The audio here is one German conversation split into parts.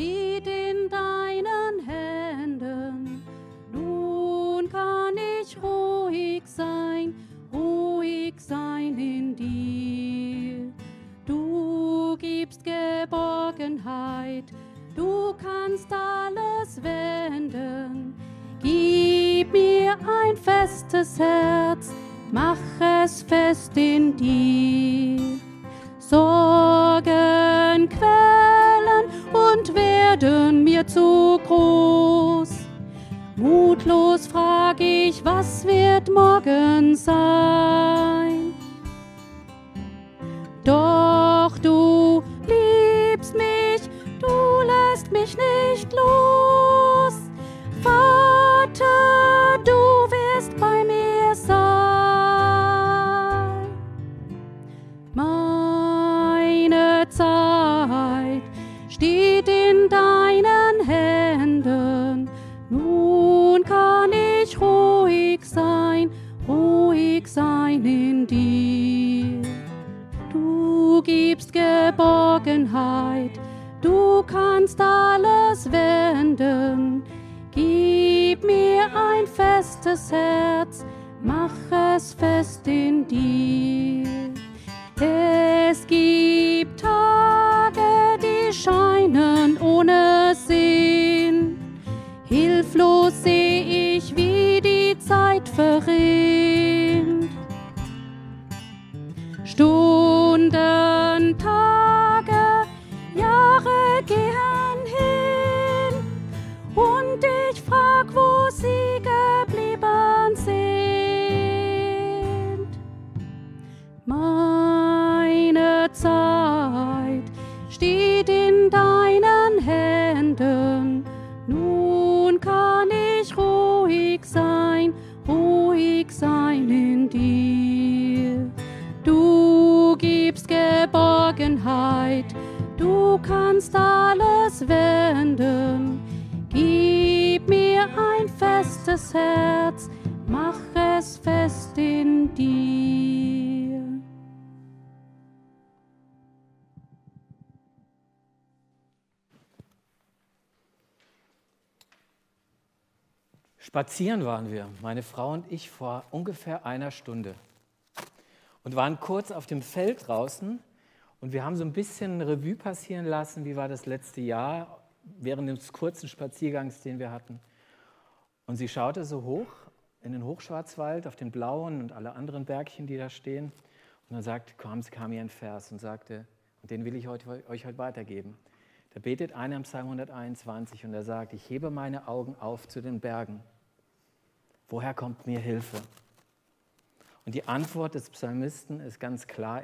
steht Spazieren waren wir, meine Frau und ich, vor ungefähr einer Stunde. Und waren kurz auf dem Feld draußen und wir haben so ein bisschen Revue passieren lassen, wie war das letzte Jahr während des kurzen Spaziergangs, den wir hatten. Und sie schaute so hoch in den Hochschwarzwald auf den blauen und alle anderen Bergchen, die da stehen. Und dann sagte, kam, kam ihr ein Vers und sagte, und den will ich heute, euch heute weitergeben. Da betet einer im Psalm 121 und er sagt, ich hebe meine Augen auf zu den Bergen. Woher kommt mir Hilfe? Und die Antwort des Psalmisten ist ganz klar,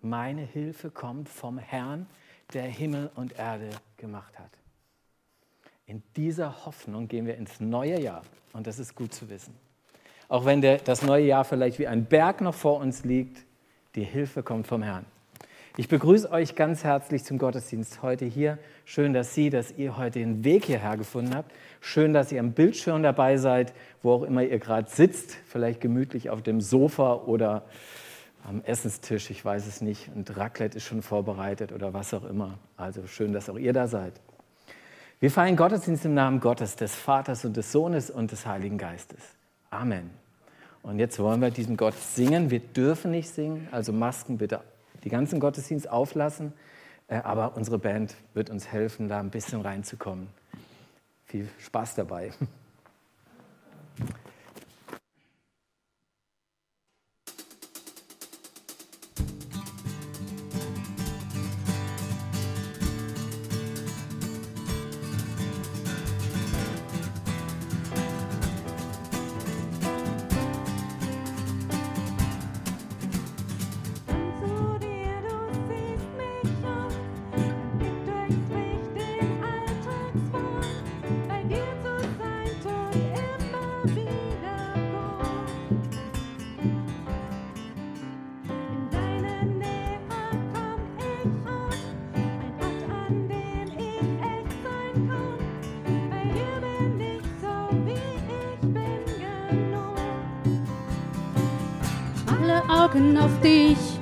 meine Hilfe kommt vom Herrn, der Himmel und Erde gemacht hat. In dieser Hoffnung gehen wir ins neue Jahr und das ist gut zu wissen. Auch wenn der, das neue Jahr vielleicht wie ein Berg noch vor uns liegt, die Hilfe kommt vom Herrn. Ich begrüße euch ganz herzlich zum Gottesdienst heute hier. Schön, dass Sie, dass ihr heute den Weg hierher gefunden habt. Schön, dass ihr am Bildschirm dabei seid, wo auch immer ihr gerade sitzt, vielleicht gemütlich auf dem Sofa oder am Essenstisch, ich weiß es nicht. Und Raclette ist schon vorbereitet oder was auch immer. Also schön, dass auch ihr da seid. Wir feiern Gottesdienst im Namen Gottes, des Vaters und des Sohnes und des Heiligen Geistes. Amen. Und jetzt wollen wir diesem Gott singen. Wir dürfen nicht singen, also Masken bitte die ganzen Gottesdienst auflassen. Äh, Aber unsere Band wird uns helfen, da ein bisschen reinzukommen. Viel Spaß dabei. Augen auf dich,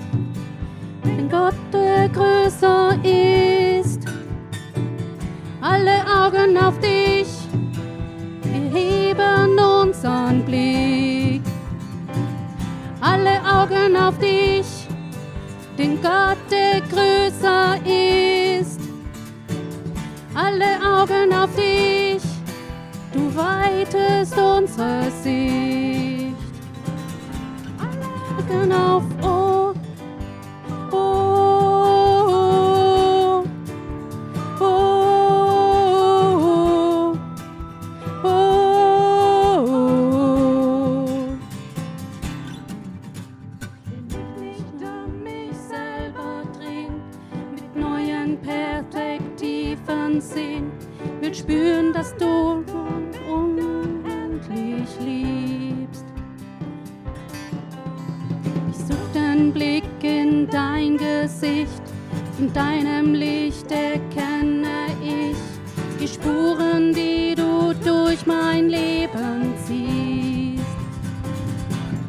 durch mein Leben ziehst.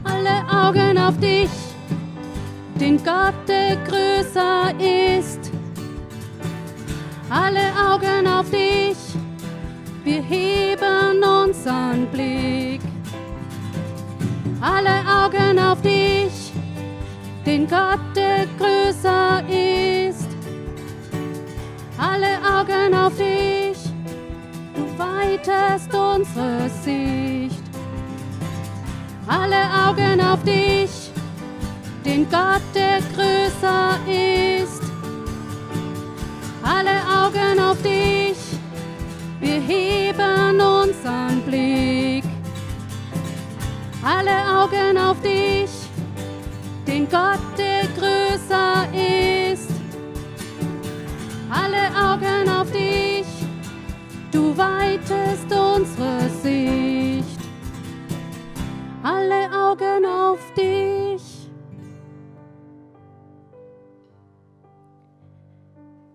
Alle Augen auf dich den Gott, der größer ist. Alle Augen auf dich, wir heben unseren Blick. Alle Augen auf dich, den Gott, der größer ist. Alle Augen auf dich, weitest unsere Sicht. Alle Augen auf dich, den Gott, der größer ist. Alle Augen auf dich, wir heben unseren Blick. Alle Augen auf dich, den Gott, der größer ist. Alle Augen auf dich, du weitest unsere Sicht. Alle Augen auf dich.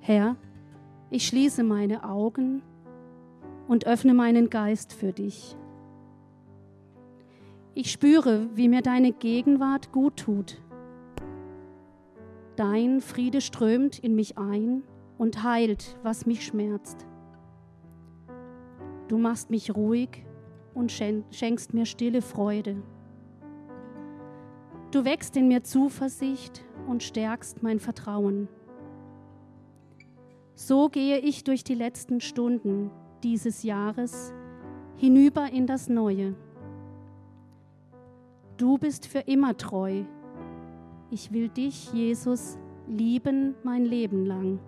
Herr, ich schließe meine Augen und öffne meinen Geist für dich. Ich spüre, wie mir deine Gegenwart gut tut. Dein Friede strömt in mich ein und heilt, was mich schmerzt. Du machst mich ruhig und schen- schenkst mir stille Freude. Du wächst in mir Zuversicht und stärkst mein Vertrauen. So gehe ich durch die letzten Stunden dieses Jahres hinüber in das Neue. Du bist für immer treu. Ich will dich, Jesus, lieben mein Leben lang.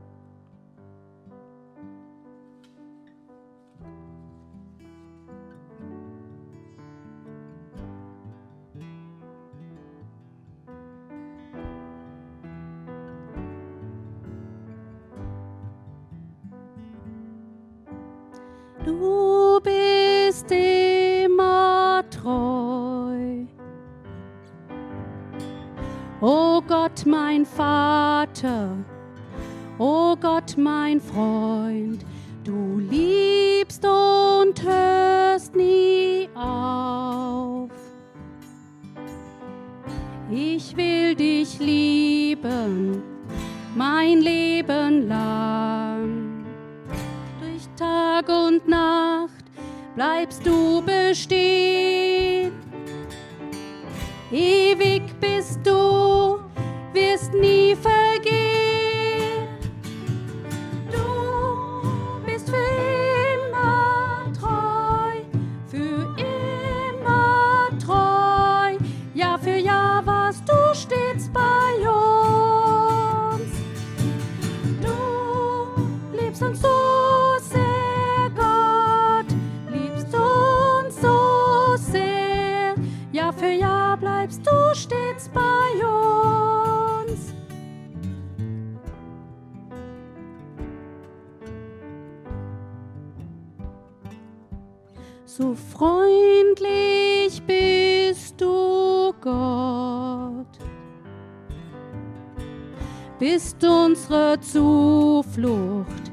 Bist unsere Zuflucht,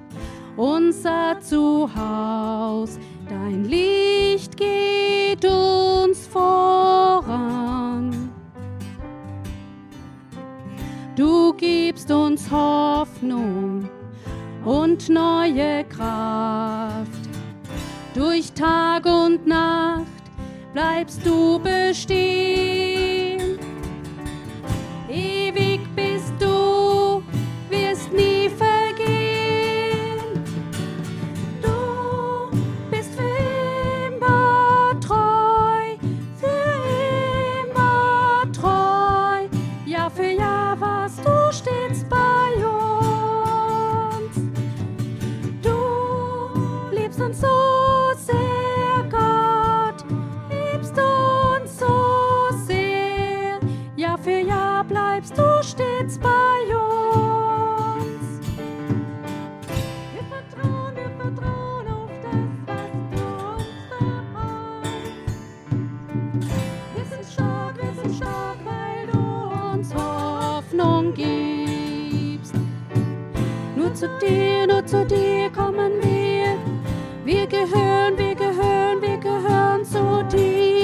unser Zuhaus. Dein Licht geht uns voran. Du gibst uns Hoffnung und neue Kraft. Durch Tag und Nacht bleibst du bestehen. Bleibst du stets bei uns. Wir vertrauen, wir vertrauen auf das, was du uns verheißt. Wir sind stark, wir sind stark, weil du uns Hoffnung gibst. Nur zu dir, nur zu dir kommen wir. Wir gehören, wir gehören, wir gehören zu dir.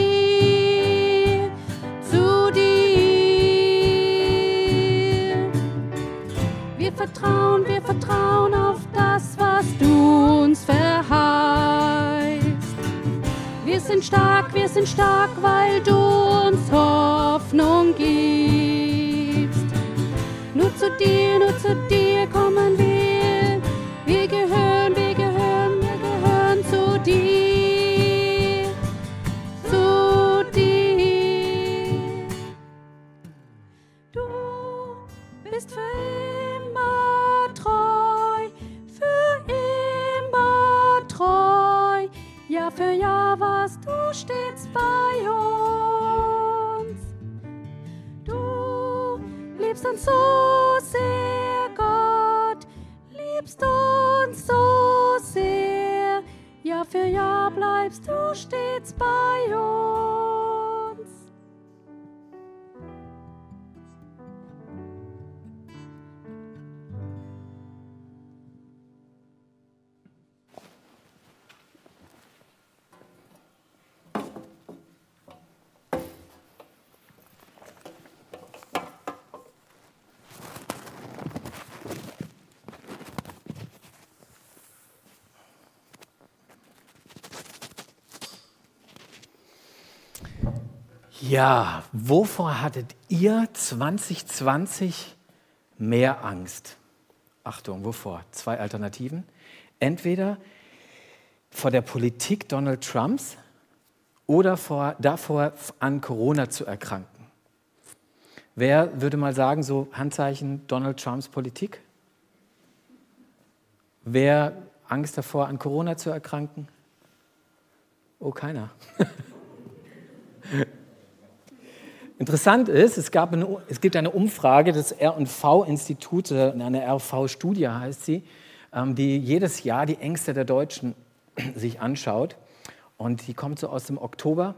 Vertrauen, wir vertrauen auf das, was du uns verheißt. Wir sind stark, wir sind stark, weil du uns Hoffnung gibst. Nur zu dir, nur zu dir kommen wir. Ja, wovor hattet ihr 2020 mehr Angst? Achtung, wovor? Zwei Alternativen. Entweder vor der Politik Donald Trumps oder vor, davor, an Corona zu erkranken. Wer würde mal sagen, so Handzeichen Donald Trumps Politik? Wer Angst davor, an Corona zu erkranken? Oh, keiner. Interessant ist, es, gab eine, es gibt eine Umfrage des R&V-Instituts, eine RV-Studie heißt sie, ähm, die jedes Jahr die Ängste der Deutschen sich anschaut. Und die kommt so aus dem Oktober.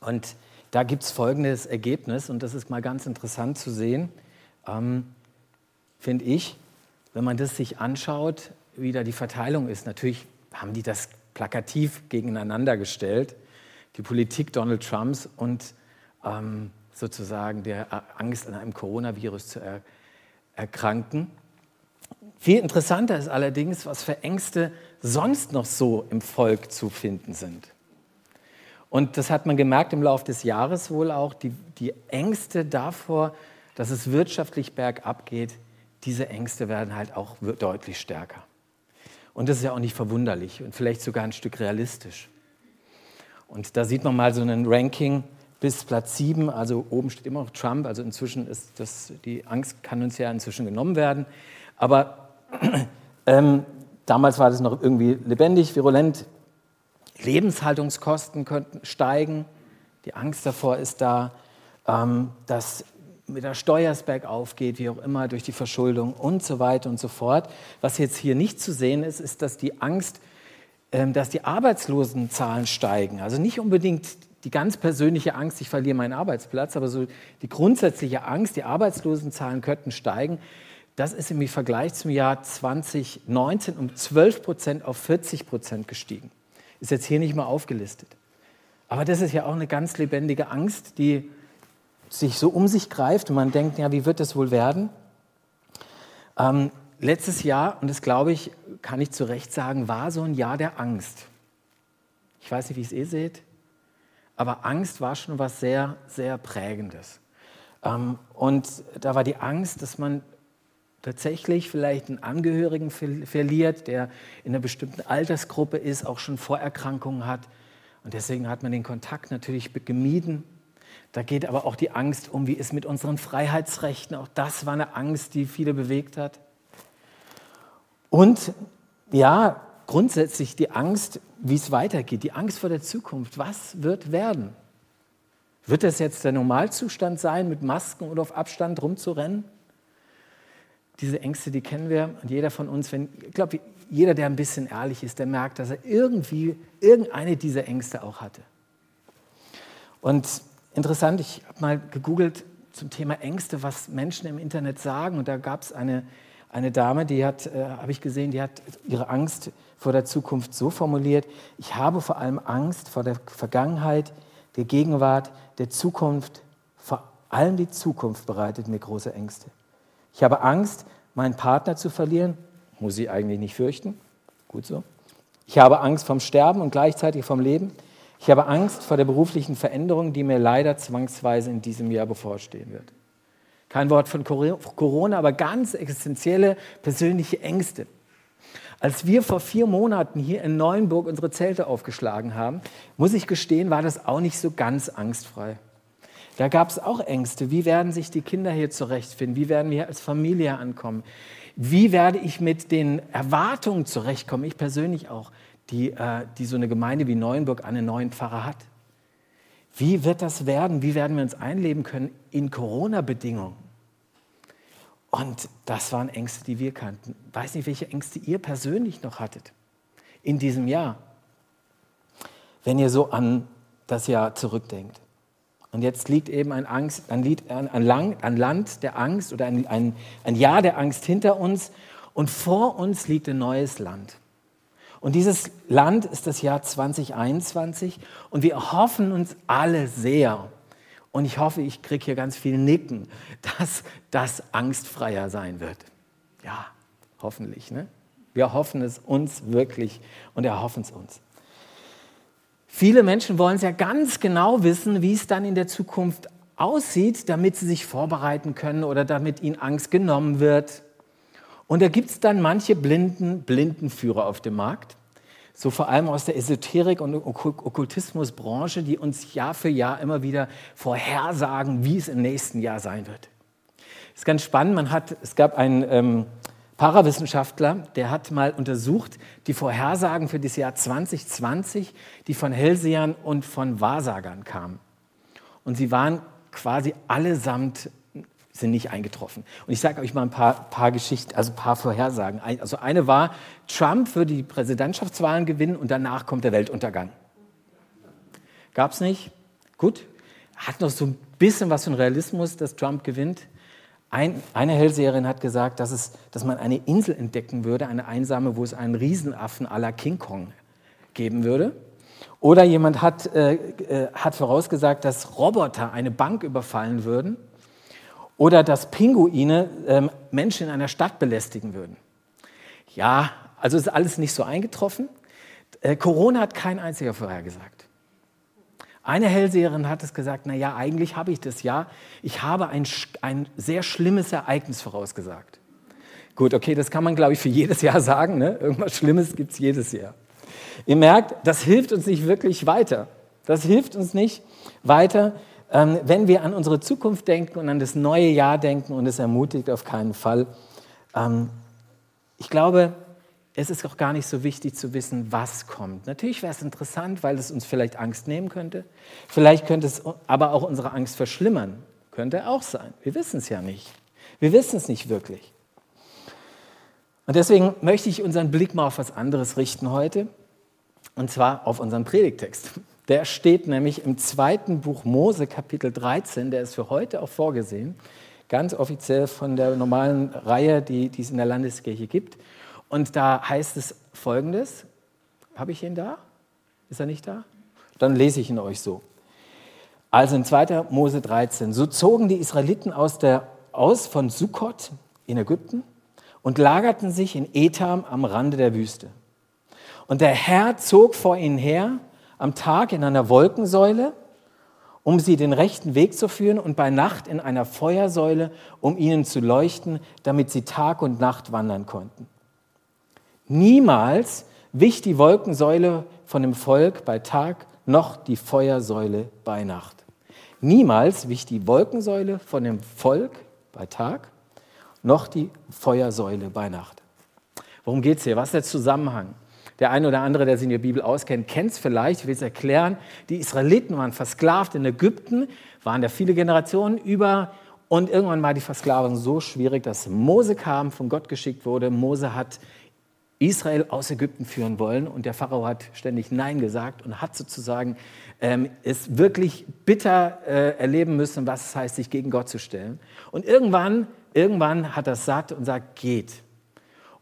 Und da gibt es folgendes Ergebnis, und das ist mal ganz interessant zu sehen, ähm, finde ich, wenn man das sich anschaut, wie da die Verteilung ist. Natürlich haben die das plakativ gegeneinander gestellt, die Politik Donald Trumps und ähm, sozusagen der Angst an einem Coronavirus zu er erkranken. Viel interessanter ist allerdings, was für Ängste sonst noch so im Volk zu finden sind. Und das hat man gemerkt im Laufe des Jahres wohl auch, die, die Ängste davor, dass es wirtschaftlich bergab geht, diese Ängste werden halt auch deutlich stärker. Und das ist ja auch nicht verwunderlich und vielleicht sogar ein Stück realistisch. Und da sieht man mal so ein Ranking bis Platz 7, also oben steht immer noch Trump, also inzwischen ist das, die Angst kann uns ja inzwischen genommen werden. Aber ähm, damals war das noch irgendwie lebendig, virulent. Lebenshaltungskosten könnten steigen, die Angst davor ist da, ähm, dass mit der Steuer es bergauf wie auch immer, durch die Verschuldung und so weiter und so fort. Was jetzt hier nicht zu sehen ist, ist, dass die Angst, ähm, dass die Arbeitslosenzahlen steigen. Also nicht unbedingt die ganz persönliche Angst, ich verliere meinen Arbeitsplatz, aber so die grundsätzliche Angst, die Arbeitslosenzahlen könnten steigen, das ist im Vergleich zum Jahr 2019 um 12 Prozent auf 40 Prozent gestiegen. Ist jetzt hier nicht mal aufgelistet. Aber das ist ja auch eine ganz lebendige Angst, die sich so um sich greift und man denkt, ja, wie wird das wohl werden? Ähm, letztes Jahr, und das glaube ich, kann ich zu Recht sagen, war so ein Jahr der Angst. Ich weiß nicht, wie es ihr seht, aber Angst war schon was sehr, sehr Prägendes. Ähm, und da war die Angst, dass man tatsächlich vielleicht einen Angehörigen ver- verliert, der in einer bestimmten Altersgruppe ist, auch schon Vorerkrankungen hat. Und deswegen hat man den Kontakt natürlich gemieden. Da geht aber auch die Angst um, wie ist mit unseren Freiheitsrechten. Auch das war eine Angst, die viele bewegt hat. Und ja, grundsätzlich die Angst, wie es weitergeht, die Angst vor der Zukunft. Was wird werden? Wird das jetzt der Normalzustand sein, mit Masken oder auf Abstand rumzurennen? Diese Ängste, die kennen wir und jeder von uns, wenn, ich glaube, jeder, der ein bisschen ehrlich ist, der merkt, dass er irgendwie irgendeine dieser Ängste auch hatte. Und interessant, ich habe mal gegoogelt zum Thema Ängste, was Menschen im Internet sagen. Und da gab es eine, eine Dame, die hat, äh, habe ich gesehen, die hat ihre Angst vor der Zukunft so formuliert, ich habe vor allem Angst vor der Vergangenheit, der Gegenwart, der Zukunft. Vor allem die Zukunft bereitet mir große Ängste. Ich habe Angst, meinen Partner zu verlieren. Muss ich eigentlich nicht fürchten. Gut so. Ich habe Angst vom Sterben und gleichzeitig vom Leben. Ich habe Angst vor der beruflichen Veränderung, die mir leider zwangsweise in diesem Jahr bevorstehen wird. Kein Wort von Corona, aber ganz existenzielle persönliche Ängste. Als wir vor vier Monaten hier in Neuenburg unsere Zelte aufgeschlagen haben, muss ich gestehen, war das auch nicht so ganz angstfrei. Da gab es auch Ängste. Wie werden sich die Kinder hier zurechtfinden? Wie werden wir als Familie ankommen? Wie werde ich mit den Erwartungen zurechtkommen? Ich persönlich auch, die, äh, die so eine Gemeinde wie Neuenburg einen neuen Pfarrer hat. Wie wird das werden? Wie werden wir uns einleben können in Corona-Bedingungen? Und das waren Ängste, die wir kannten. Weiß nicht, welche Ängste ihr persönlich noch hattet in diesem Jahr, wenn ihr so an das Jahr zurückdenkt. Und jetzt liegt eben ein, Angst, ein, Lied, ein, Lang, ein Land der Angst oder ein, ein Jahr der Angst hinter uns und vor uns liegt ein neues Land. Und dieses Land ist das Jahr 2021 und wir hoffen uns alle sehr, und ich hoffe, ich kriege hier ganz viel Nicken, dass das angstfreier sein wird. Ja, hoffentlich. Ne? Wir hoffen es uns wirklich und erhoffen es uns. Viele Menschen wollen es ja ganz genau wissen, wie es dann in der Zukunft aussieht, damit sie sich vorbereiten können oder damit ihnen Angst genommen wird. Und da gibt es dann manche blinden Blindenführer auf dem Markt, so vor allem aus der Esoterik- und Okkultismusbranche, die uns Jahr für Jahr immer wieder vorhersagen, wie es im nächsten Jahr sein wird. Das ist ganz spannend. Man hat, es gab einen ähm, Parawissenschaftler, der hat mal untersucht die Vorhersagen für das Jahr 2020, die von Hellsehern und von Wahrsagern kamen. Und sie waren quasi allesamt sind nicht eingetroffen. Und ich sage euch mal ein paar, paar Geschichten, also ein paar Vorhersagen. Also eine war, Trump würde die Präsidentschaftswahlen gewinnen und danach kommt der Weltuntergang. Gab es nicht? Gut. Hat noch so ein bisschen was von Realismus, dass Trump gewinnt. Ein, eine Hellseherin hat gesagt, dass, es, dass man eine Insel entdecken würde, eine einsame, wo es einen Riesenaffen à la King Kong geben würde. Oder jemand hat, äh, äh, hat vorausgesagt, dass Roboter eine Bank überfallen würden oder dass Pinguine ähm, Menschen in einer Stadt belästigen würden. Ja, also ist alles nicht so eingetroffen. Äh, Corona hat kein einziger vorhergesagt. Eine Hellseherin hat es gesagt, na ja, eigentlich habe ich das ja, ich habe ein, ein sehr schlimmes Ereignis vorausgesagt. Gut, okay, das kann man, glaube ich, für jedes Jahr sagen. Ne? Irgendwas Schlimmes gibt es jedes Jahr. Ihr merkt, das hilft uns nicht wirklich weiter. Das hilft uns nicht weiter, wenn wir an unsere Zukunft denken und an das neue Jahr denken und es ermutigt auf keinen Fall. Ähm, ich glaube, es ist auch gar nicht so wichtig zu wissen, was kommt. Natürlich wäre es interessant, weil es uns vielleicht Angst nehmen könnte. Vielleicht könnte es aber auch unsere Angst verschlimmern. Könnte auch sein. Wir wissen es ja nicht. Wir wissen es nicht wirklich. Und deswegen möchte ich unseren Blick mal auf was anderes richten heute. Und zwar auf unseren Predigtext. Der steht nämlich im zweiten Buch Mose, Kapitel 13. Der ist für heute auch vorgesehen. Ganz offiziell von der normalen Reihe, die, die es in der Landeskirche gibt. Und da heißt es folgendes. Habe ich ihn da? Ist er nicht da? Dann lese ich ihn euch so. Also in 2. Mose 13. So zogen die Israeliten aus, der, aus von Sukkot in Ägypten und lagerten sich in Etam am Rande der Wüste. Und der Herr zog vor ihnen her am Tag in einer Wolkensäule, um sie den rechten Weg zu führen, und bei Nacht in einer Feuersäule, um ihnen zu leuchten, damit sie Tag und Nacht wandern konnten. Niemals wich die Wolkensäule von dem Volk bei Tag, noch die Feuersäule bei Nacht. Niemals wich die Wolkensäule von dem Volk bei Tag, noch die Feuersäule bei Nacht. Worum geht es hier? Was ist der Zusammenhang? Der eine oder andere, der sich in der Bibel auskennt, kennt es vielleicht. Ich will es erklären. Die Israeliten waren versklavt in Ägypten, waren da viele Generationen über. Und irgendwann war die Versklavung so schwierig, dass Mose kam, von Gott geschickt wurde. Mose hat Israel aus Ägypten führen wollen und der Pharao hat ständig Nein gesagt und hat sozusagen ähm, es wirklich bitter äh, erleben müssen, was es heißt, sich gegen Gott zu stellen. Und irgendwann, irgendwann hat er satt und sagt, geht.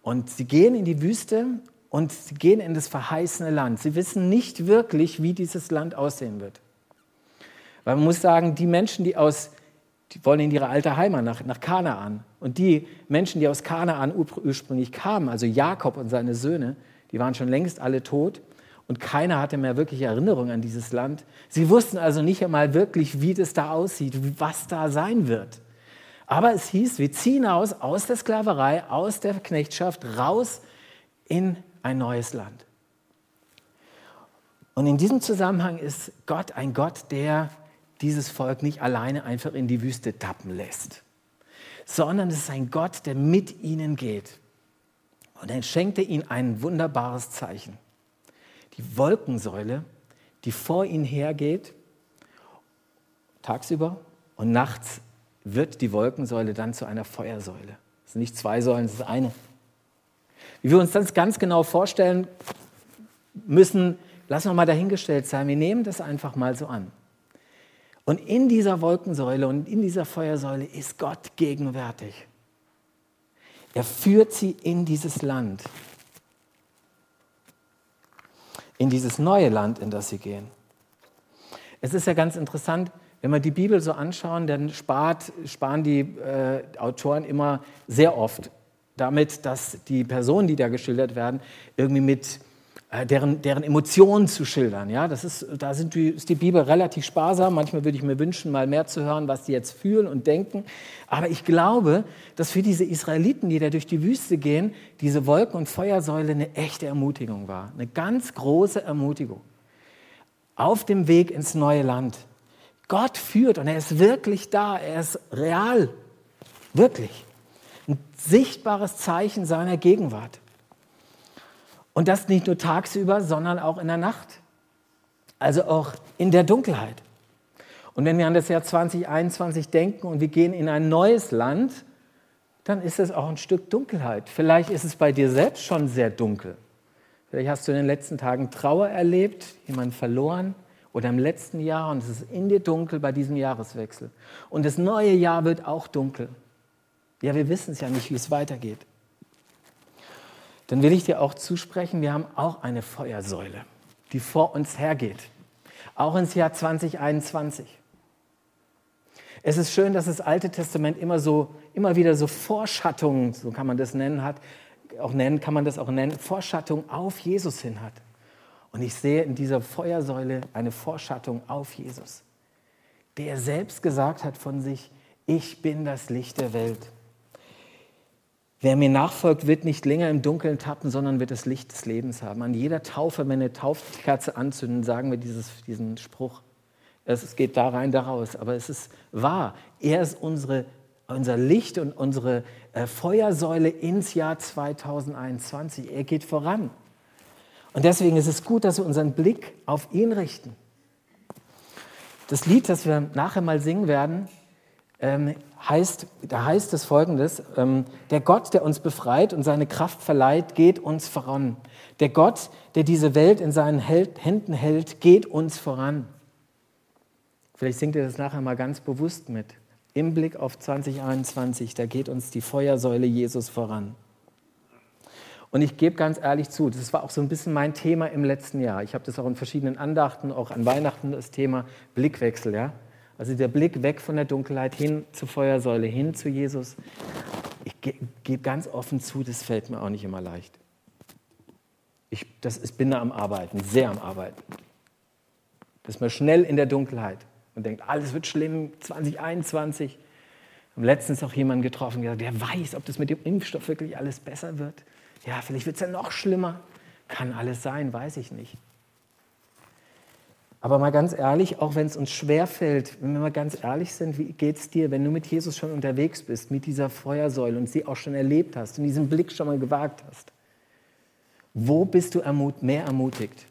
Und sie gehen in die Wüste und gehen in das verheißene Land. Sie wissen nicht wirklich, wie dieses Land aussehen wird. Weil man muss sagen, die Menschen, die aus die wollen in ihre alte Heimat, nach, nach Kanaan. Und die Menschen, die aus Kanaan ursprünglich kamen, also Jakob und seine Söhne, die waren schon längst alle tot und keiner hatte mehr wirklich Erinnerung an dieses Land. Sie wussten also nicht einmal wirklich, wie das da aussieht, was da sein wird. Aber es hieß, wir ziehen aus aus der Sklaverei, aus der Knechtschaft, raus in ein neues Land. Und in diesem Zusammenhang ist Gott ein Gott, der dieses Volk nicht alleine einfach in die Wüste tappen lässt, sondern es ist ein Gott, der mit ihnen geht. Und er schenkte ihnen ein wunderbares Zeichen. Die Wolkensäule, die vor ihnen hergeht, tagsüber und nachts wird die Wolkensäule dann zu einer Feuersäule. Es sind nicht zwei Säulen, es ist eine. Wie wir uns das ganz genau vorstellen müssen, lassen wir mal dahingestellt sein. Wir nehmen das einfach mal so an. Und in dieser Wolkensäule und in dieser Feuersäule ist Gott gegenwärtig. Er führt sie in dieses Land, in dieses neue Land, in das sie gehen. Es ist ja ganz interessant, wenn wir die Bibel so anschauen, dann spart, sparen die äh, Autoren immer sehr oft damit, dass die Personen, die da geschildert werden, irgendwie mit äh, deren, deren Emotionen zu schildern. Ja, das ist, da sind die, ist die Bibel relativ sparsam. Manchmal würde ich mir wünschen, mal mehr zu hören, was die jetzt fühlen und denken. Aber ich glaube, dass für diese Israeliten, die da durch die Wüste gehen, diese Wolken- und Feuersäule eine echte Ermutigung war. Eine ganz große Ermutigung. Auf dem Weg ins neue Land. Gott führt und er ist wirklich da. Er ist real. Wirklich. Ein sichtbares Zeichen seiner Gegenwart. Und das nicht nur tagsüber, sondern auch in der Nacht. Also auch in der Dunkelheit. Und wenn wir an das Jahr 2021 denken und wir gehen in ein neues Land, dann ist es auch ein Stück Dunkelheit. Vielleicht ist es bei dir selbst schon sehr dunkel. Vielleicht hast du in den letzten Tagen Trauer erlebt, jemanden verloren oder im letzten Jahr und es ist in dir dunkel bei diesem Jahreswechsel. Und das neue Jahr wird auch dunkel. Ja, wir wissen es ja nicht, wie es weitergeht dann will ich dir auch zusprechen, wir haben auch eine Feuersäule, die vor uns hergeht, auch ins Jahr 2021. Es ist schön, dass das Alte Testament immer so, immer wieder so Vorschattungen, so kann man das nennen, hat, auch nennen, kann man das auch nennen, Vorschattung auf Jesus hin hat. Und ich sehe in dieser Feuersäule eine Vorschattung auf Jesus, der selbst gesagt hat von sich, ich bin das Licht der Welt. Wer mir nachfolgt, wird nicht länger im Dunkeln tappen, sondern wird das Licht des Lebens haben. An jeder Taufe, wenn wir eine Taufkerze anzünden, sagen wir dieses, diesen Spruch. Es geht da rein, da raus. Aber es ist wahr. Er ist unsere, unser Licht und unsere äh, Feuersäule ins Jahr 2021. Er geht voran. Und deswegen ist es gut, dass wir unseren Blick auf ihn richten. Das Lied, das wir nachher mal singen werden, ähm, heißt, da heißt es folgendes, ähm, der Gott, der uns befreit und seine Kraft verleiht, geht uns voran. Der Gott, der diese Welt in seinen Händen hält, geht uns voran. Vielleicht singt ihr das nachher mal ganz bewusst mit. Im Blick auf 2021, da geht uns die Feuersäule Jesus voran. Und ich gebe ganz ehrlich zu, das war auch so ein bisschen mein Thema im letzten Jahr. Ich habe das auch in verschiedenen Andachten, auch an Weihnachten das Thema Blickwechsel. Ja? Also der Blick weg von der Dunkelheit hin zur Feuersäule, hin zu Jesus. Ich gebe ganz offen zu, das fällt mir auch nicht immer leicht. Ich, das, ich bin da am Arbeiten, sehr am Arbeiten. Das ist man schnell in der Dunkelheit und denkt, alles wird schlimm, 2021. Wir haben letztens auch jemanden getroffen, der gesagt, der weiß, ob das mit dem Impfstoff wirklich alles besser wird. Ja, vielleicht wird es ja noch schlimmer. Kann alles sein, weiß ich nicht. Aber mal ganz ehrlich, auch wenn es uns schwerfällt, wenn wir mal ganz ehrlich sind, wie geht es dir, wenn du mit Jesus schon unterwegs bist, mit dieser Feuersäule und sie auch schon erlebt hast und diesen Blick schon mal gewagt hast? Wo bist du ermut mehr ermutigt?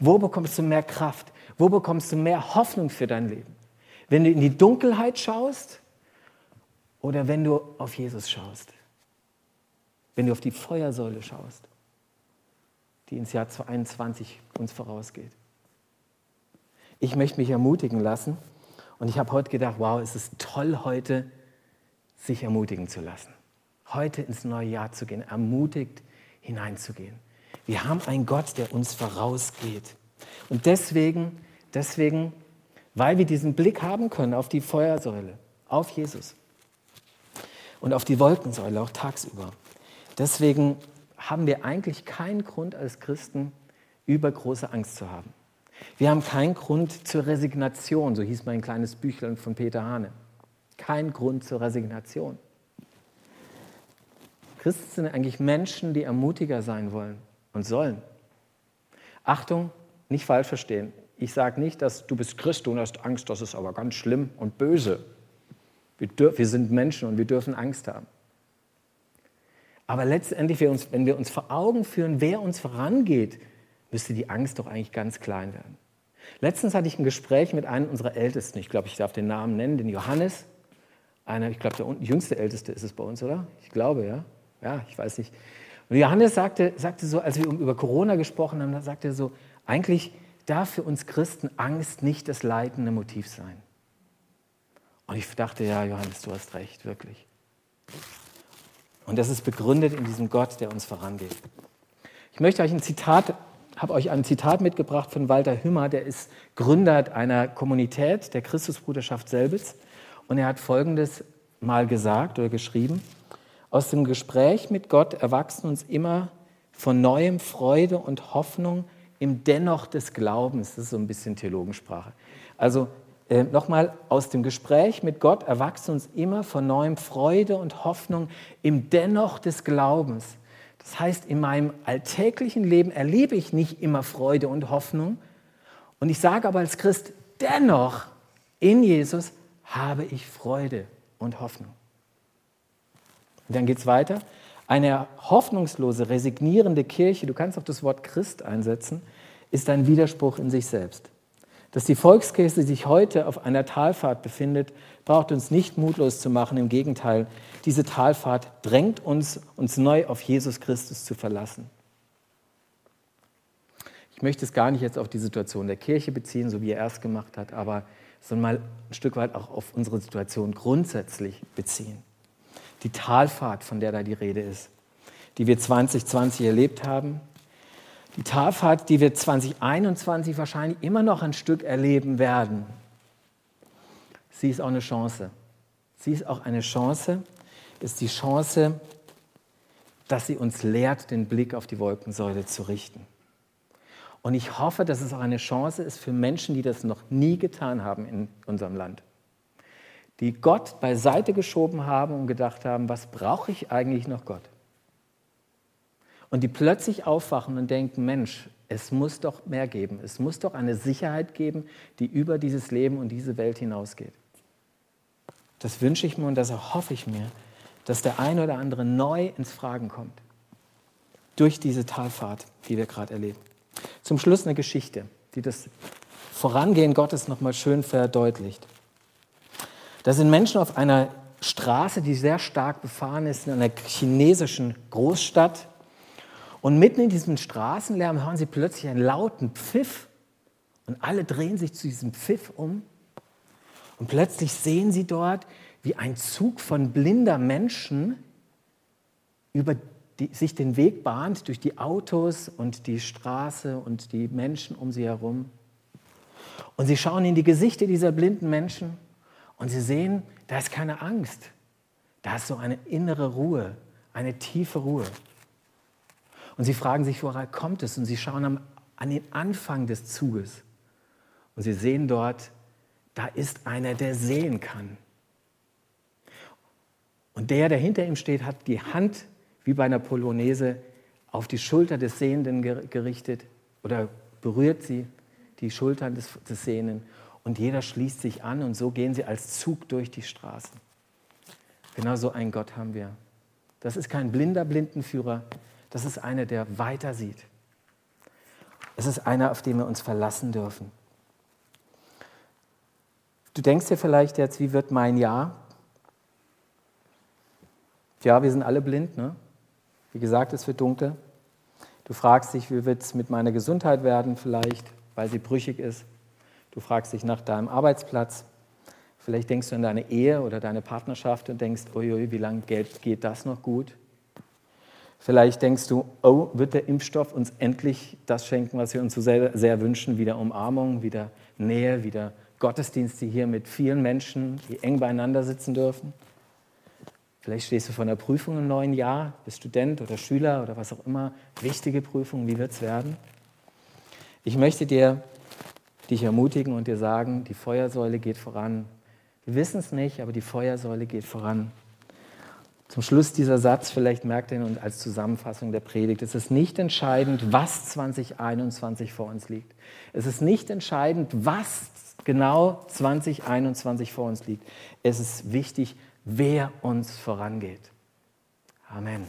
Wo bekommst du mehr Kraft? Wo bekommst du mehr Hoffnung für dein Leben? Wenn du in die Dunkelheit schaust oder wenn du auf Jesus schaust? Wenn du auf die Feuersäule schaust, die ins Jahr 2021 uns vorausgeht? Ich möchte mich ermutigen lassen. Und ich habe heute gedacht, wow, es ist toll, heute sich ermutigen zu lassen. Heute ins neue Jahr zu gehen, ermutigt hineinzugehen. Wir haben einen Gott, der uns vorausgeht. Und deswegen, deswegen, weil wir diesen Blick haben können auf die Feuersäule, auf Jesus und auf die Wolkensäule auch tagsüber, deswegen haben wir eigentlich keinen Grund als Christen, übergroße Angst zu haben. Wir haben keinen Grund zur Resignation, so hieß mein kleines Büchlein von Peter Hane. Kein Grund zur Resignation. Christen sind eigentlich Menschen, die ermutiger sein wollen und sollen. Achtung, nicht falsch verstehen. Ich sage nicht, dass du bist Christ und hast Angst, das ist aber ganz schlimm und böse. Wir, wir sind Menschen und wir dürfen Angst haben. Aber letztendlich, wenn wir uns vor Augen führen, wer uns vorangeht, müsste die Angst doch eigentlich ganz klein werden. Letztens hatte ich ein Gespräch mit einem unserer Ältesten, ich glaube, ich darf den Namen nennen, den Johannes. Einer, ich glaube, der jüngste Älteste ist es bei uns, oder? Ich glaube, ja. Ja, ich weiß nicht. Und Johannes sagte, sagte so, als wir über Corona gesprochen haben, sagte er so, eigentlich darf für uns Christen Angst nicht das leitende Motiv sein. Und ich dachte, ja, Johannes, du hast recht, wirklich. Und das ist begründet in diesem Gott, der uns vorangeht. Ich möchte euch ein Zitat habe euch ein Zitat mitgebracht von Walter Hümmer, der ist Gründer einer Kommunität, der Christusbruderschaft Selbitz. Und er hat Folgendes mal gesagt oder geschrieben. Aus dem Gespräch mit Gott erwachsen uns immer von neuem Freude und Hoffnung im Dennoch des Glaubens. Das ist so ein bisschen Theologensprache. Also äh, nochmal, aus dem Gespräch mit Gott erwachsen uns immer von neuem Freude und Hoffnung im Dennoch des Glaubens. Das heißt, in meinem alltäglichen Leben erlebe ich nicht immer Freude und Hoffnung. Und ich sage aber als Christ, dennoch in Jesus habe ich Freude und Hoffnung. Und dann geht es weiter. Eine hoffnungslose, resignierende Kirche, du kannst auch das Wort Christ einsetzen, ist ein Widerspruch in sich selbst. Dass die Volkskirche sich heute auf einer Talfahrt befindet, braucht uns nicht mutlos zu machen. Im Gegenteil, diese Talfahrt drängt uns, uns neu auf Jesus Christus zu verlassen. Ich möchte es gar nicht jetzt auf die Situation der Kirche beziehen, so wie er erst gemacht hat, aber sondern mal ein Stück weit auch auf unsere Situation grundsätzlich beziehen. Die Talfahrt, von der da die Rede ist, die wir 2020 erlebt haben, die Talfahrt, die wir 2021 wahrscheinlich immer noch ein Stück erleben werden, sie ist auch eine Chance. Sie ist auch eine Chance, ist die Chance, dass sie uns lehrt, den Blick auf die Wolkensäule zu richten. Und ich hoffe, dass es auch eine Chance ist für Menschen, die das noch nie getan haben in unserem Land. Die Gott beiseite geschoben haben und gedacht haben, was brauche ich eigentlich noch Gott? Und die plötzlich aufwachen und denken, Mensch, es muss doch mehr geben. Es muss doch eine Sicherheit geben, die über dieses Leben und diese Welt hinausgeht. Das wünsche ich mir und das erhoffe ich mir, dass der eine oder andere neu ins Fragen kommt. Durch diese Talfahrt, die wir gerade erleben. Zum Schluss eine Geschichte, die das Vorangehen Gottes nochmal schön verdeutlicht. Da sind Menschen auf einer Straße, die sehr stark befahren ist, in einer chinesischen Großstadt. Und mitten in diesem Straßenlärm hören sie plötzlich einen lauten Pfiff. Und alle drehen sich zu diesem Pfiff um. Und plötzlich sehen sie dort, wie ein Zug von blinder Menschen über die, sich den Weg bahnt durch die Autos und die Straße und die Menschen um sie herum. Und sie schauen in die Gesichter dieser blinden Menschen und sie sehen, da ist keine Angst. Da ist so eine innere Ruhe, eine tiefe Ruhe. Und sie fragen sich, woher kommt es? Und sie schauen am, an den Anfang des Zuges. Und sie sehen dort, da ist einer, der sehen kann. Und der, der hinter ihm steht, hat die Hand wie bei einer Polonaise auf die Schulter des Sehenden gerichtet oder berührt sie, die Schultern des, des Sehenden. Und jeder schließt sich an und so gehen sie als Zug durch die Straßen. Genau so einen Gott haben wir. Das ist kein blinder Blindenführer, das ist einer, der weiter sieht. Es ist einer, auf den wir uns verlassen dürfen. Du denkst dir vielleicht jetzt, wie wird mein Jahr? Ja, wir sind alle blind, ne? Wie gesagt, es wird dunkel. Du fragst dich, wie wird es mit meiner Gesundheit werden, vielleicht, weil sie brüchig ist. Du fragst dich nach deinem Arbeitsplatz. Vielleicht denkst du an deine Ehe oder deine Partnerschaft und denkst, uiui, wie lange geht das noch gut? Vielleicht denkst du, oh, wird der Impfstoff uns endlich das schenken, was wir uns so sehr, sehr wünschen, wieder Umarmung, wieder Nähe, wieder Gottesdienste hier mit vielen Menschen, die eng beieinander sitzen dürfen. Vielleicht stehst du vor einer Prüfung im neuen Jahr, bist Student oder Schüler oder was auch immer. Wichtige Prüfung, wie wird es werden? Ich möchte dir dich ermutigen und dir sagen, die Feuersäule geht voran. Wir wissen es nicht, aber die Feuersäule geht voran. Zum Schluss dieser Satz, vielleicht merkt ihr ihn als Zusammenfassung der Predigt, es ist nicht entscheidend, was 2021 vor uns liegt. Es ist nicht entscheidend, was genau 2021 vor uns liegt. Es ist wichtig, wer uns vorangeht. Amen.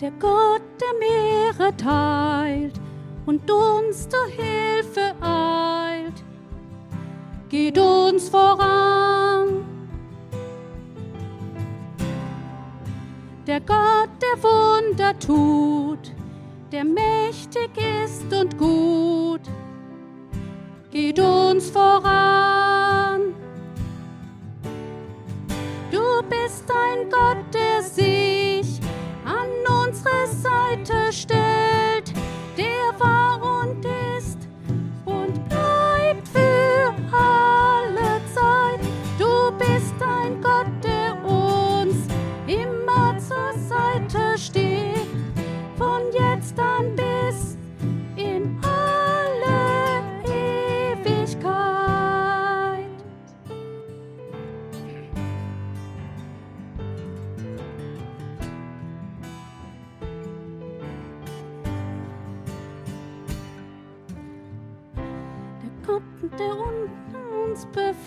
Der Gott, der Meere teilt und uns zur Hilfe eilt, geht uns voran. Der Gott, der Wunder tut, der mächtig ist und gut, geht uns voran. Du bist ein Gott, der sich unsere Seite stellt, der war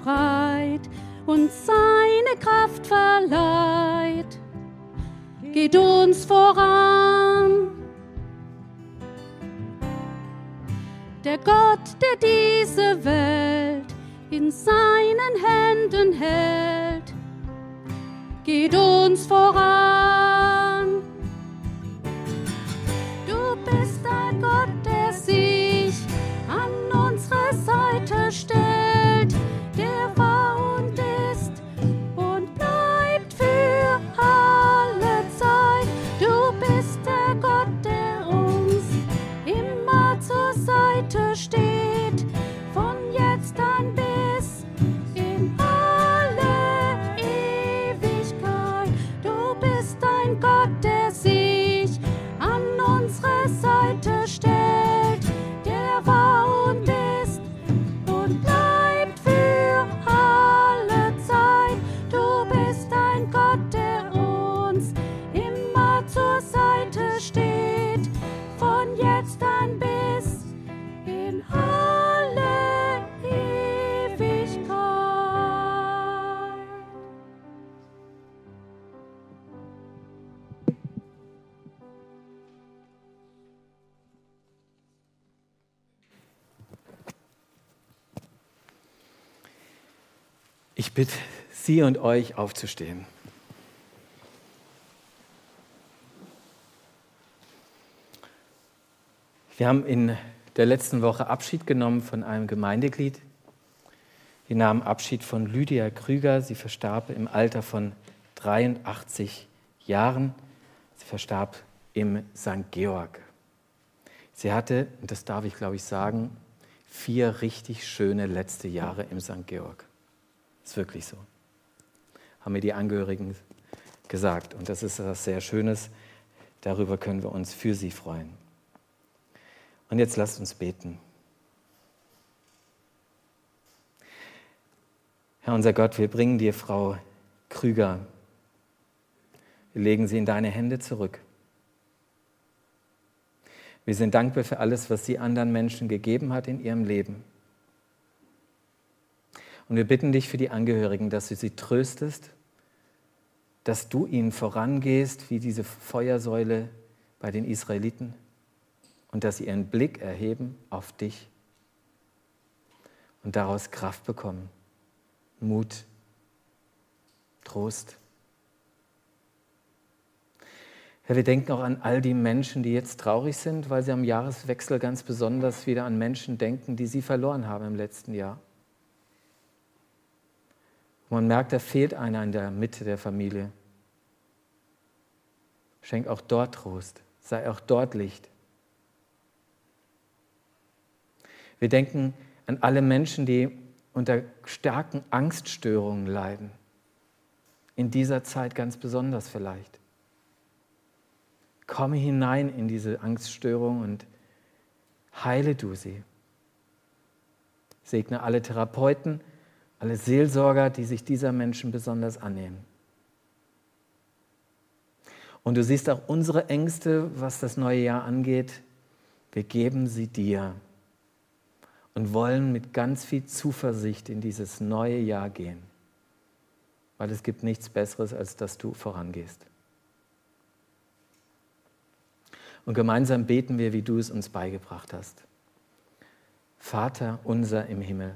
befreit und seine Kraft verleiht, geht uns voran. Der Gott, der diese Welt in seinen Händen hält, geht uns voran. Sie und euch aufzustehen. Wir haben in der letzten Woche Abschied genommen von einem Gemeindeglied. Wir nahmen Abschied von Lydia Krüger. Sie verstarb im Alter von 83 Jahren. Sie verstarb im St. Georg. Sie hatte, und das darf ich glaube ich sagen, vier richtig schöne letzte Jahre im St. Georg. Ist wirklich so. Haben mir die Angehörigen gesagt. Und das ist etwas sehr Schönes. Darüber können wir uns für sie freuen. Und jetzt lasst uns beten. Herr unser Gott, wir bringen dir Frau Krüger. Wir legen sie in deine Hände zurück. Wir sind dankbar für alles, was sie anderen Menschen gegeben hat in ihrem Leben. Und wir bitten dich für die Angehörigen, dass du sie tröstest, dass du ihnen vorangehst wie diese Feuersäule bei den Israeliten und dass sie ihren Blick erheben auf dich und daraus Kraft bekommen, Mut, Trost. Herr, wir denken auch an all die Menschen, die jetzt traurig sind, weil sie am Jahreswechsel ganz besonders wieder an Menschen denken, die sie verloren haben im letzten Jahr. Man merkt, da fehlt einer in der Mitte der Familie. Schenk auch dort Trost, sei auch dort Licht. Wir denken an alle Menschen, die unter starken Angststörungen leiden. In dieser Zeit ganz besonders vielleicht. Komme hinein in diese Angststörung und heile du sie. Segne alle Therapeuten, alle Seelsorger, die sich dieser Menschen besonders annehmen. Und du siehst auch unsere Ängste, was das neue Jahr angeht. Wir geben sie dir und wollen mit ganz viel Zuversicht in dieses neue Jahr gehen, weil es gibt nichts Besseres, als dass du vorangehst. Und gemeinsam beten wir, wie du es uns beigebracht hast. Vater unser im Himmel,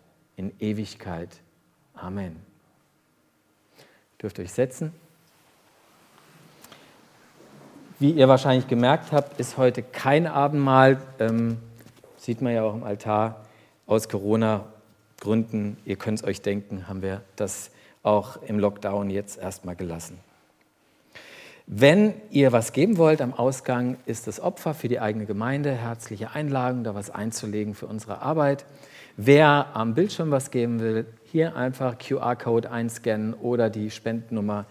in Ewigkeit. Amen. Dürft euch setzen. Wie ihr wahrscheinlich gemerkt habt, ist heute kein Abendmahl. Ähm, sieht man ja auch im Altar. Aus Corona-Gründen, ihr könnt es euch denken, haben wir das auch im Lockdown jetzt erstmal gelassen. Wenn ihr was geben wollt am Ausgang, ist das Opfer für die eigene Gemeinde. Herzliche Einladung, da was einzulegen für unsere Arbeit. Wer am Bildschirm was geben will, hier einfach QR-Code einscannen oder die Spendennummer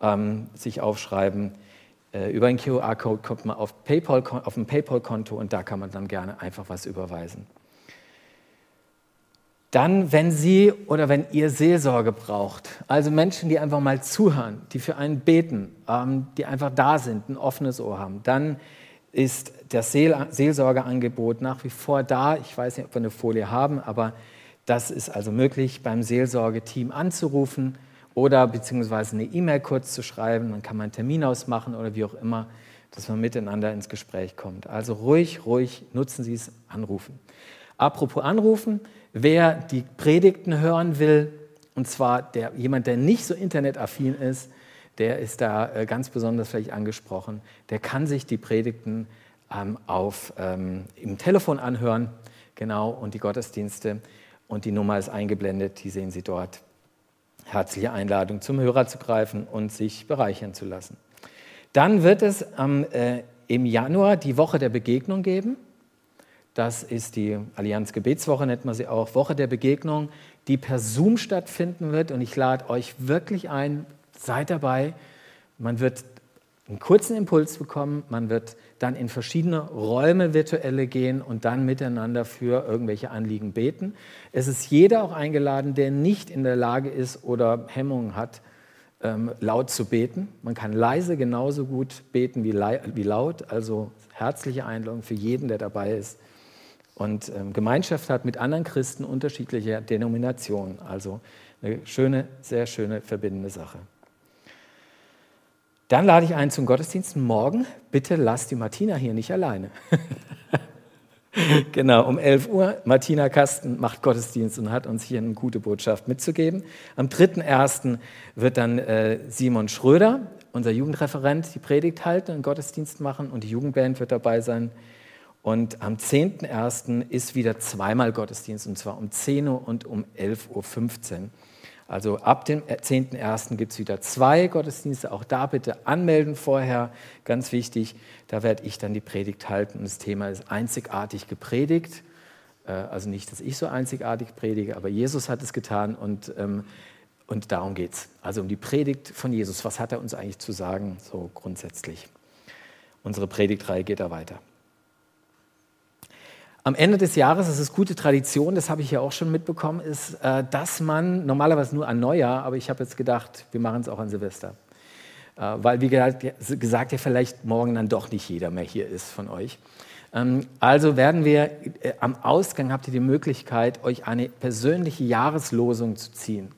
ähm, sich aufschreiben. Äh, über einen QR-Code kommt man auf, PayPal, auf ein PayPal-Konto und da kann man dann gerne einfach was überweisen. Dann, wenn Sie oder wenn ihr Seelsorge braucht, also Menschen, die einfach mal zuhören, die für einen beten, ähm, die einfach da sind, ein offenes Ohr haben, dann ist das Seel Seelsorgeangebot nach wie vor da. Ich weiß nicht, ob wir eine Folie haben, aber das ist also möglich, beim Seelsorgeteam anzurufen oder beziehungsweise eine E-Mail kurz zu schreiben. Dann kann man einen Termin ausmachen oder wie auch immer, dass man miteinander ins Gespräch kommt. Also ruhig, ruhig nutzen Sie es, anrufen. Apropos anrufen, wer die Predigten hören will, und zwar der, jemand, der nicht so internetaffin ist, der ist da äh, ganz besonders vielleicht angesprochen, der kann sich die Predigten ähm, auf, ähm, im Telefon anhören, genau, und die Gottesdienste. Und die Nummer ist eingeblendet, die sehen Sie dort. Herzliche Einladung, zum Hörer zu greifen und sich bereichern zu lassen. Dann wird es ähm, äh, im Januar die Woche der Begegnung geben. Das ist die Allianz Gebetswoche, nennt man sie auch, Woche der Begegnung, die per Zoom stattfinden wird. Und ich lade euch wirklich ein, seid dabei. Man wird einen kurzen Impuls bekommen, man wird dann in verschiedene Räume virtuelle gehen und dann miteinander für irgendwelche Anliegen beten. Es ist jeder auch eingeladen, der nicht in der Lage ist oder Hemmungen hat, ähm, laut zu beten. Man kann leise genauso gut beten wie, laut, also herzliche Einladung für jeden, der dabei ist und ähm, Gemeinschaft hat mit anderen Christen unterschiedlicher Denominationen. Also eine schöne, sehr schöne verbindende Sache. Dann lade ich ein zum Gottesdienst morgen. Bitte lasst die Martina hier nicht alleine. genau, um 11 Uhr. Martina Kasten macht Gottesdienst und hat uns hier eine gute Botschaft mitzugeben. Am 3.1. wird dann äh, Simon Schröder, unser Jugendreferent, die Predigt halten, einen Gottesdienst machen und die Jugendband wird dabei sein. Und am 10.1. ist wieder zweimal Gottesdienst, und zwar um 10 Uhr und um 11.15 Uhr. Also ab dem 10.01. gibt es wieder zwei Gottesdienste. Auch da bitte anmelden vorher, ganz wichtig. Da werde ich dann die Predigt halten. Und das Thema ist einzigartig gepredigt. Äh, Also nicht, dass ich so einzigartig predige, aber Jesus hat es getan und, ähm, und darum geht es. Also um die Predigt von Jesus. Was hat er uns eigentlich zu sagen, so grundsätzlich? Unsere Predigtreihe geht da weiter. Am Ende des Jahres, das ist gute Tradition, das habe ich ja auch schon mitbekommen, ist, äh, dass man normalerweise nur an Neujahr, aber ich habe jetzt gedacht, wir machen es auch an Silvester. Äh, Weil, wie gesagt, ja vielleicht morgen dann doch nicht jeder mehr hier ist von euch. Ähm, Also werden wir äh, am Ausgang habt ihr die Möglichkeit, euch eine persönliche Jahreslosung zu ziehen.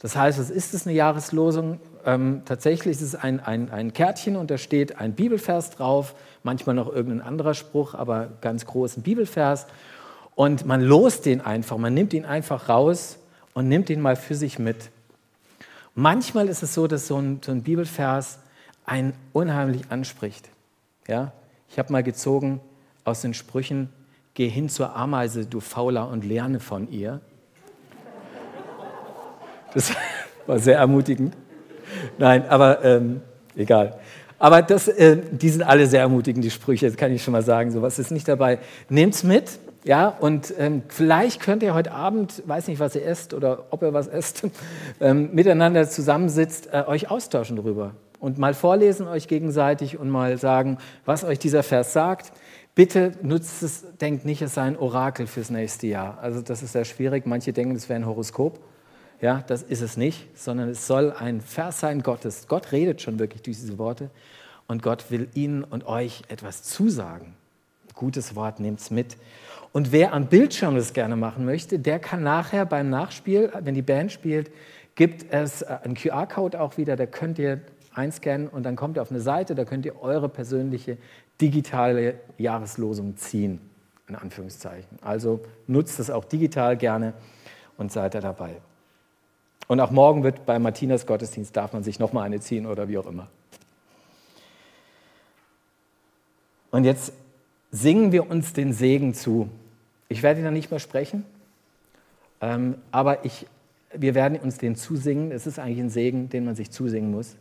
Das heißt, was ist es eine Jahreslosung? Ähm, tatsächlich ist es ein, ein, ein Kärtchen und da steht ein Bibelvers drauf, manchmal noch irgendein anderer Spruch, aber ganz groß ein Bibelvers. Und man lost den einfach, man nimmt ihn einfach raus und nimmt ihn mal für sich mit. Manchmal ist es so, dass so ein, so ein Bibelvers einen unheimlich anspricht. Ja? Ich habe mal gezogen aus den Sprüchen, geh hin zur Ameise, du Fauler, und lerne von ihr. Das war sehr ermutigend. Nein, aber ähm, egal. Aber das, äh, die sind alle sehr ermutigend, die Sprüche, das kann ich schon mal sagen. Sowas ist nicht dabei. Nehmt's mit, ja, und ähm, vielleicht könnt ihr heute Abend, weiß nicht, was ihr esst oder ob ihr was esst, ähm, miteinander zusammensitzt, äh, euch austauschen darüber und mal vorlesen euch gegenseitig und mal sagen, was euch dieser Vers sagt. Bitte nutzt es, denkt nicht, es sei ein Orakel fürs nächste Jahr. Also das ist sehr schwierig. Manche denken, es wäre ein Horoskop. Ja, das ist es nicht, sondern es soll ein Vers sein Gottes. Gott redet schon wirklich durch diese Worte und Gott will Ihnen und euch etwas zusagen. Gutes Wort, nehmt es mit. Und wer am Bildschirm das gerne machen möchte, der kann nachher beim Nachspiel, wenn die Band spielt, gibt es äh, einen QR-Code auch wieder, da könnt ihr einscannen und dann kommt ihr auf eine Seite, da könnt ihr eure persönliche digitale Jahreslosung ziehen, in Anführungszeichen. Also nutzt es auch digital gerne und seid da dabei. Und auch morgen wird bei Martinas Gottesdienst, darf man sich nochmal eine ziehen oder wie auch immer. Und jetzt singen wir uns den Segen zu. Ich werde ihn dann nicht mehr sprechen, ähm, aber ich, wir werden uns den zusingen. Es ist eigentlich ein Segen, den man sich zusingen muss.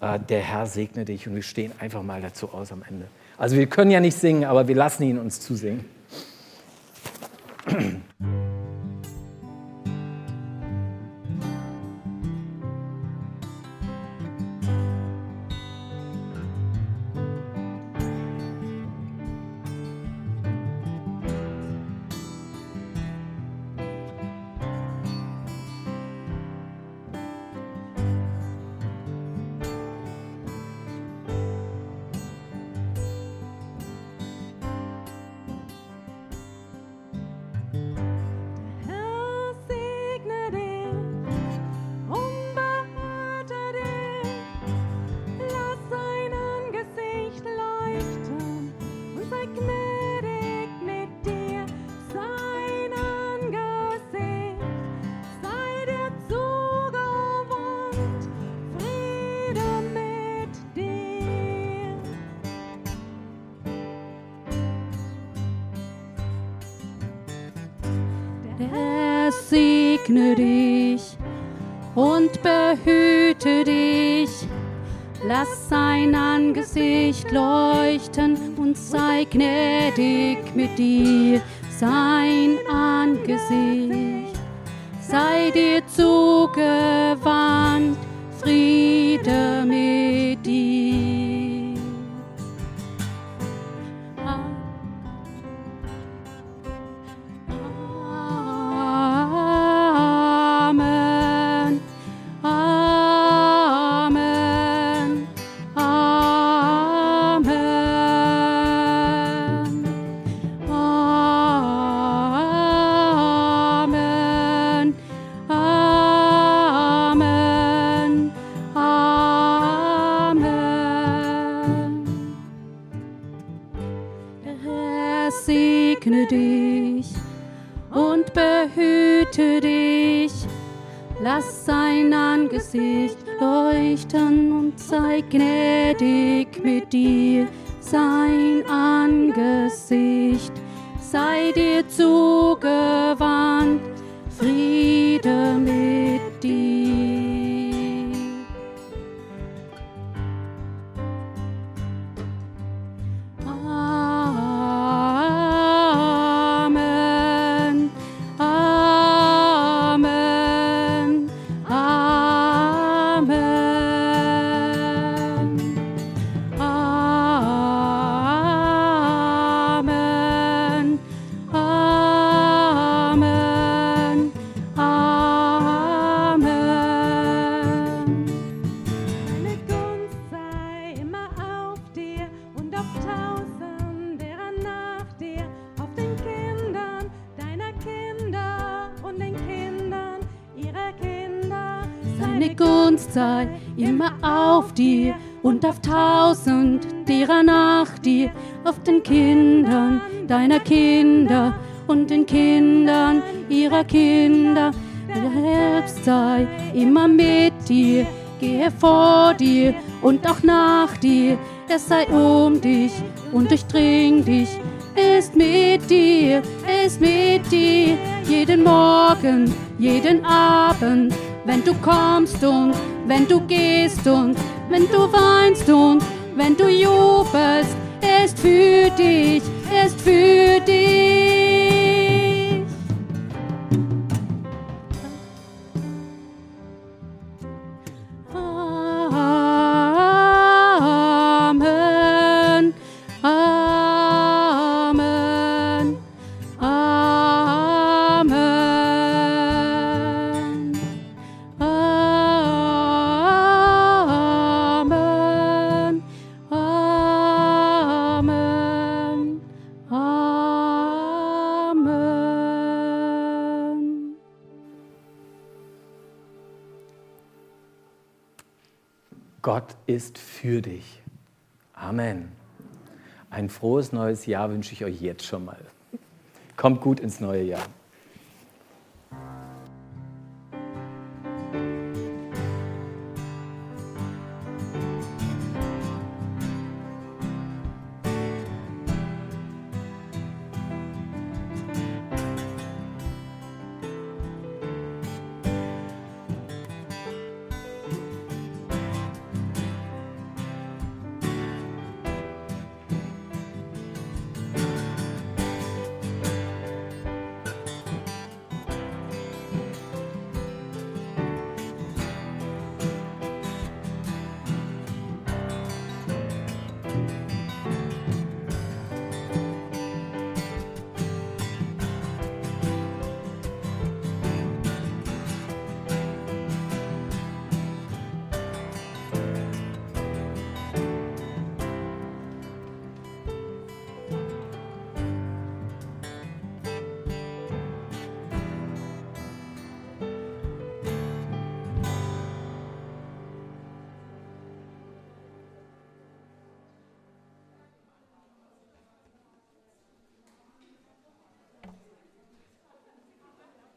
Äh, der Herr segne dich und wir stehen einfach mal dazu aus am Ende. Also wir können ja nicht singen, aber wir lassen ihn uns zusingen. und sei gnädig mit dir. Sein Angesicht sei dir zugewandt. Friede mit sei immer auf dir und auf tausend derer nach dir, auf den Kindern deiner Kinder und den Kindern ihrer Kinder. Der Herbst sei immer mit dir, gehe vor dir und auch nach dir. Er sei um dich und durchdring dich. Ist mit dir, ist mit dir, jeden Morgen, jeden Abend, wenn du kommst und wenn du gehst und wenn du weinst und wenn du jubelst, er ist für dich, er ist für dich. Gott ist für dich. Amen. Ein frohes neues Jahr wünsche ich euch jetzt schon mal. Kommt gut ins neue Jahr.